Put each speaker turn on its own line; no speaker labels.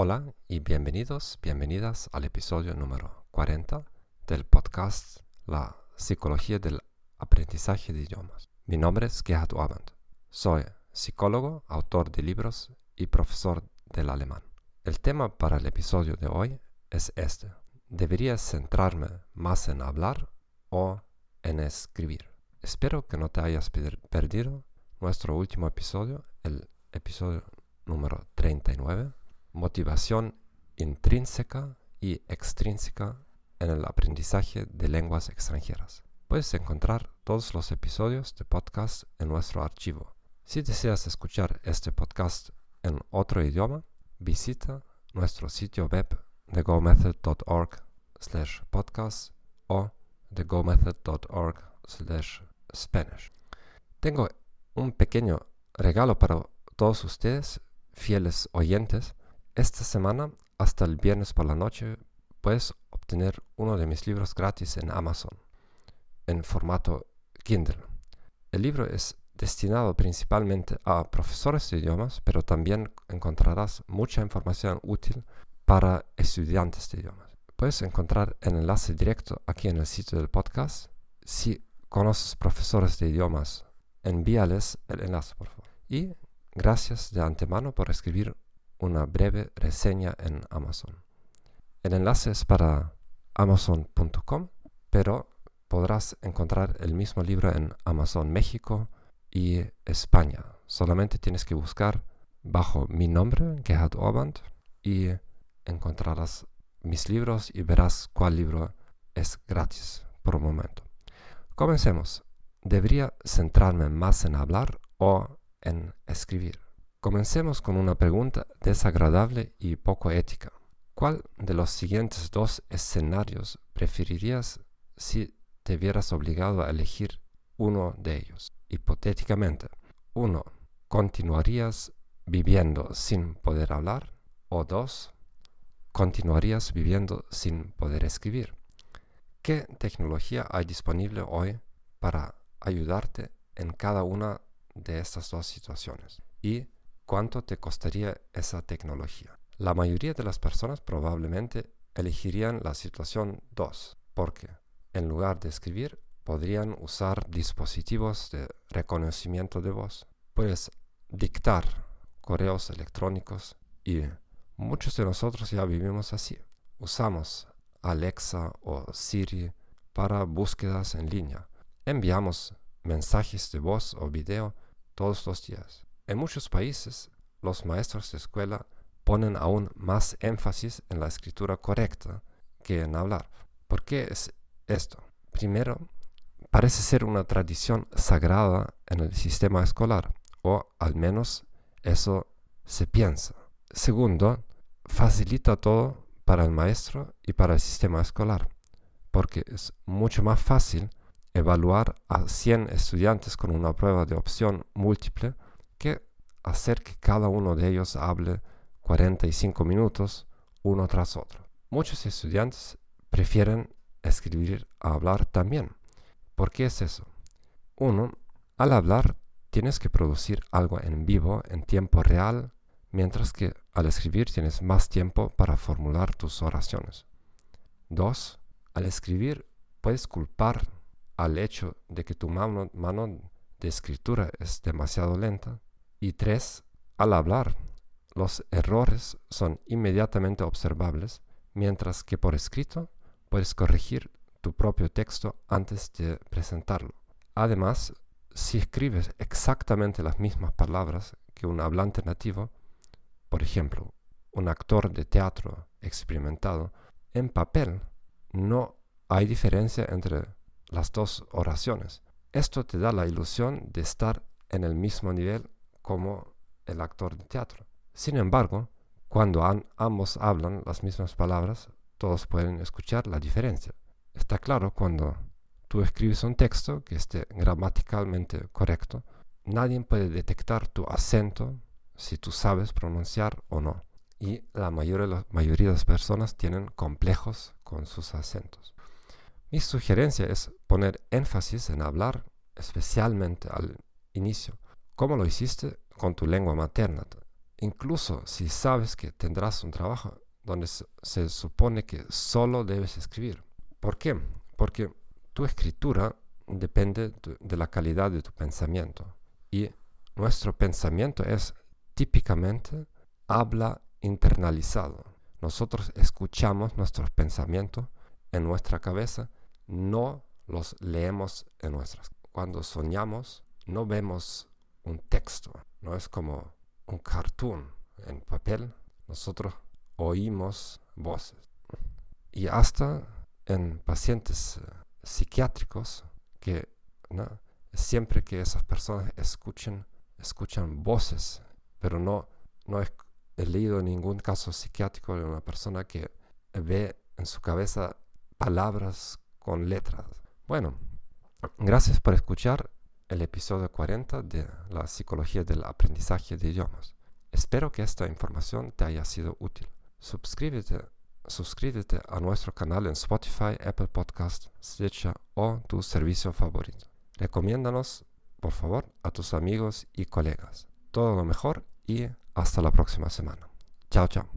Hola y bienvenidos, bienvenidas al episodio número 40 del podcast La Psicología del Aprendizaje de Idiomas. Mi nombre es Gerhard Orband. Soy psicólogo, autor de libros y profesor del alemán. El tema para el episodio de hoy es este. ¿Debería centrarme más en hablar o en escribir? Espero que no te hayas perdido nuestro último episodio, el episodio número 39 motivación intrínseca y extrínseca en el aprendizaje de lenguas extranjeras. Puedes encontrar todos los episodios de podcast en nuestro archivo. Si deseas escuchar este podcast en otro idioma, visita nuestro sitio web de gomethod.org slash podcast o de gomethod.org slash spanish. Tengo un pequeño regalo para todos ustedes, fieles oyentes, esta semana, hasta el viernes por la noche, puedes obtener uno de mis libros gratis en Amazon, en formato Kindle. El libro es destinado principalmente a profesores de idiomas, pero también encontrarás mucha información útil para estudiantes de idiomas. Puedes encontrar el enlace directo aquí en el sitio del podcast. Si conoces profesores de idiomas, envíales el enlace, por favor. Y gracias de antemano por escribir una breve reseña en Amazon. El enlace es para amazon.com, pero podrás encontrar el mismo libro en Amazon México y España. Solamente tienes que buscar bajo mi nombre, Gerhard Orband, y encontrarás mis libros y verás cuál libro es gratis por un momento. Comencemos. ¿Debería centrarme más en hablar o en escribir? Comencemos con una pregunta desagradable y poco ética. ¿Cuál de los siguientes dos escenarios preferirías si te vieras obligado a elegir uno de ellos? Hipotéticamente, uno, ¿continuarías viviendo sin poder hablar? O dos, ¿continuarías viviendo sin poder escribir? ¿Qué tecnología hay disponible hoy para ayudarte en cada una de estas dos situaciones? Y cuánto te costaría esa tecnología. La mayoría de las personas probablemente elegirían la situación 2, porque en lugar de escribir podrían usar dispositivos de reconocimiento de voz. Puedes dictar correos electrónicos y muchos de nosotros ya vivimos así. Usamos Alexa o Siri para búsquedas en línea. Enviamos mensajes de voz o video todos los días. En muchos países, los maestros de escuela ponen aún más énfasis en la escritura correcta que en hablar. ¿Por qué es esto? Primero, parece ser una tradición sagrada en el sistema escolar, o al menos eso se piensa. Segundo, facilita todo para el maestro y para el sistema escolar, porque es mucho más fácil evaluar a 100 estudiantes con una prueba de opción múltiple que hacer que cada uno de ellos hable 45 minutos uno tras otro. Muchos estudiantes prefieren escribir a hablar también. ¿Por qué es eso? Uno, al hablar tienes que producir algo en vivo en tiempo real, mientras que al escribir tienes más tiempo para formular tus oraciones. Dos, al escribir puedes culpar al hecho de que tu mano, mano de escritura es demasiado lenta. Y tres, al hablar, los errores son inmediatamente observables, mientras que por escrito puedes corregir tu propio texto antes de presentarlo. Además, si escribes exactamente las mismas palabras que un hablante nativo, por ejemplo, un actor de teatro experimentado, en papel no hay diferencia entre las dos oraciones. Esto te da la ilusión de estar en el mismo nivel como el actor de teatro. Sin embargo, cuando ambos hablan las mismas palabras, todos pueden escuchar la diferencia. Está claro cuando tú escribes un texto que esté gramaticalmente correcto, nadie puede detectar tu acento si tú sabes pronunciar o no. Y la mayoría, de las personas tienen complejos con sus acentos. Mi sugerencia es poner énfasis en hablar, especialmente al inicio. ¿Cómo lo hiciste con tu lengua materna? incluso si sabes que tendrás un trabajo donde se supone que solo debes escribir. ¿Por qué? Porque tu escritura depende de la calidad de tu pensamiento y nuestro pensamiento es típicamente habla internalizado. Nosotros escuchamos nuestros pensamientos en nuestra cabeza, no los leemos en nuestras. Cuando soñamos, no vemos un texto, no es como un cartoon en papel, nosotros oímos voces. Y hasta en pacientes eh, psiquiátricos, que siempre que esas personas escuchen, escuchan voces, pero no, no he leído ningún caso psiquiátrico de una persona que ve en su cabeza palabras con letras. Bueno, gracias por escuchar el episodio 40 de la psicología del aprendizaje de idiomas. Espero que esta información te haya sido útil. Suscríbete, suscríbete a nuestro canal en Spotify, Apple Podcast, Stitcher o tu servicio favorito. Recomiéndanos, por favor, a tus amigos y colegas. Todo lo mejor y hasta la próxima semana. Chao, chao.